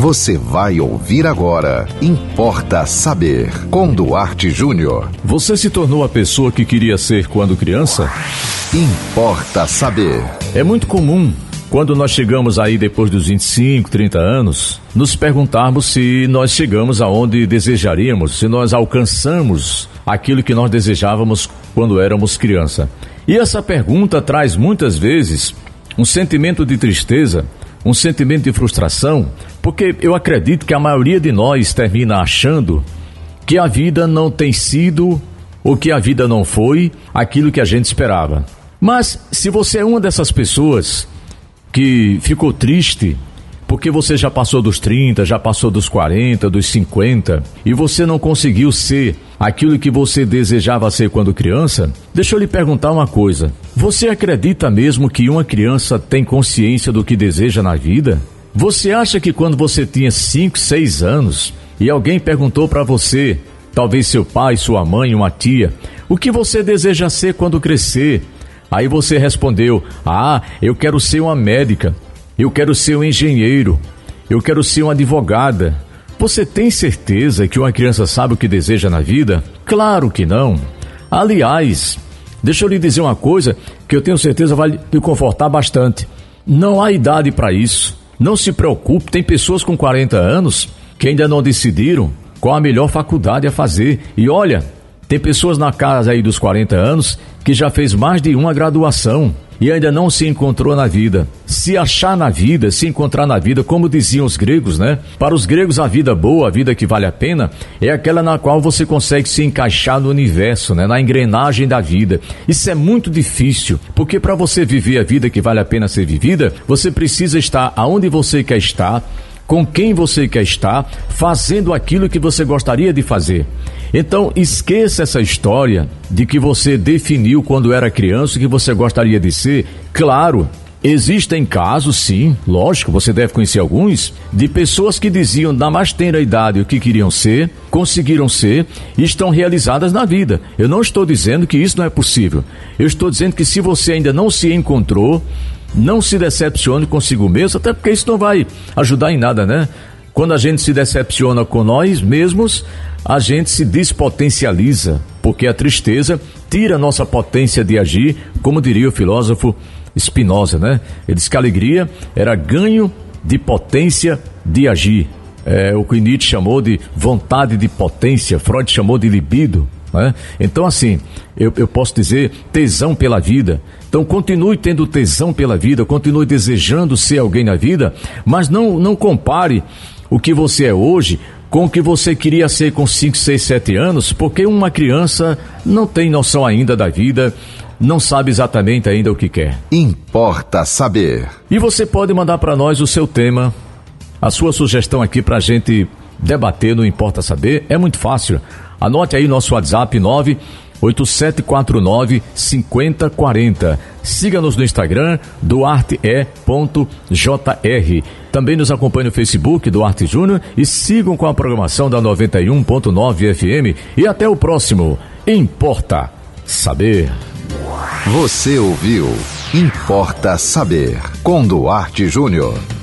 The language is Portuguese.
Você vai ouvir agora. Importa saber. Com Duarte Júnior. Você se tornou a pessoa que queria ser quando criança? Importa saber. É muito comum quando nós chegamos aí depois dos 25, 30 anos, nos perguntarmos se nós chegamos aonde desejaríamos, se nós alcançamos aquilo que nós desejávamos quando éramos criança. E essa pergunta traz muitas vezes um sentimento de tristeza, um sentimento de frustração, porque eu acredito que a maioria de nós termina achando que a vida não tem sido ou que a vida não foi aquilo que a gente esperava. Mas se você é uma dessas pessoas que ficou triste porque você já passou dos 30, já passou dos 40, dos 50 e você não conseguiu ser aquilo que você desejava ser quando criança, deixa eu lhe perguntar uma coisa. Você acredita mesmo que uma criança tem consciência do que deseja na vida? Você acha que quando você tinha 5, 6 anos e alguém perguntou para você, talvez seu pai, sua mãe, uma tia, o que você deseja ser quando crescer? Aí você respondeu: Ah, eu quero ser uma médica, eu quero ser um engenheiro, eu quero ser uma advogada. Você tem certeza que uma criança sabe o que deseja na vida? Claro que não. Aliás, deixa eu lhe dizer uma coisa que eu tenho certeza vai lhe confortar bastante. Não há idade para isso. Não se preocupe, tem pessoas com 40 anos que ainda não decidiram qual a melhor faculdade a fazer. E olha, tem pessoas na casa aí dos 40 anos que já fez mais de uma graduação e ainda não se encontrou na vida. Se achar na vida, se encontrar na vida, como diziam os gregos, né? Para os gregos, a vida boa, a vida que vale a pena, é aquela na qual você consegue se encaixar no universo, né? Na engrenagem da vida. Isso é muito difícil, porque para você viver a vida que vale a pena ser vivida, você precisa estar aonde você quer estar, com quem você quer estar, fazendo aquilo que você gostaria de fazer. Então, esqueça essa história de que você definiu quando era criança o que você gostaria de ser. Claro, Existem casos, sim, lógico, você deve conhecer alguns, de pessoas que diziam da mais tenra idade o que queriam ser, conseguiram ser e estão realizadas na vida. Eu não estou dizendo que isso não é possível. Eu estou dizendo que se você ainda não se encontrou, não se decepcione consigo mesmo, até porque isso não vai ajudar em nada, né? Quando a gente se decepciona com nós mesmos, a gente se despotencializa, porque a tristeza tira a nossa potência de agir, como diria o filósofo Spinoza, né? Ele diz que a alegria era ganho de potência de agir. É, o que Nietzsche chamou de vontade de potência, Freud chamou de libido. Né? Então, assim, eu, eu posso dizer tesão pela vida. Então, continue tendo tesão pela vida, continue desejando ser alguém na vida, mas não, não compare o que você é hoje com o que você queria ser com 5, 6, 7 anos, porque uma criança não tem noção ainda da vida, não sabe exatamente ainda o que quer. Importa saber. E você pode mandar para nós o seu tema, a sua sugestão aqui para a gente debater no Importa Saber. É muito fácil. Anote aí nosso WhatsApp 9 8749 5040. Siga-nos no Instagram, duarte.jr. Também nos acompanhe no Facebook, Duarte Júnior, e sigam com a programação da 91.9 FM. E até o próximo. Importa Saber. Você ouviu Importa Saber, com Duarte Júnior.